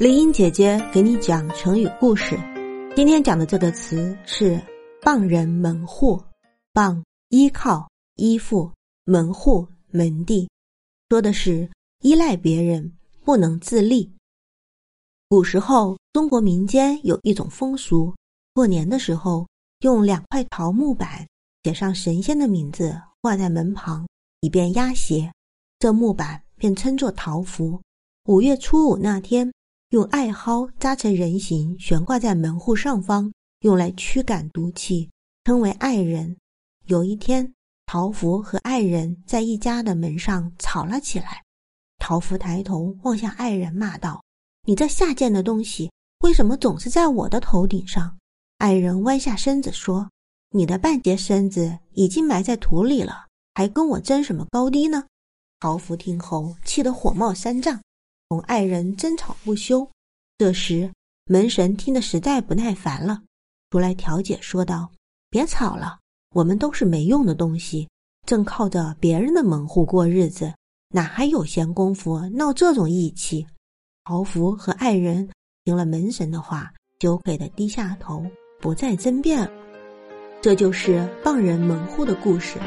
林英姐姐给你讲成语故事。今天讲的这个词是“傍人门户”，傍依靠、依附，门户门第，说的是依赖别人，不能自立。古时候，中国民间有一种风俗，过年的时候用两块桃木板写上神仙的名字，挂在门旁，以便压邪。这木板便称作桃符。五月初五那天。用艾蒿扎成人形，悬挂在门户上方，用来驱赶毒气，称为艾人。有一天，桃符和艾人在一家的门上吵了起来。桃符抬头望向艾人，骂道：“你这下贱的东西，为什么总是在我的头顶上？”艾人弯下身子说：“你的半截身子已经埋在土里了，还跟我争什么高低呢？”桃符听后，气得火冒三丈。同爱人争吵不休，这时门神听得实在不耐烦了，出来调解，说道：“别吵了，我们都是没用的东西，正靠着别人的门户过日子，哪还有闲工夫闹这种义气？”豪福和爱人听了门神的话，羞愧的低下头，不再争辩了。这就是傍人门户的故事。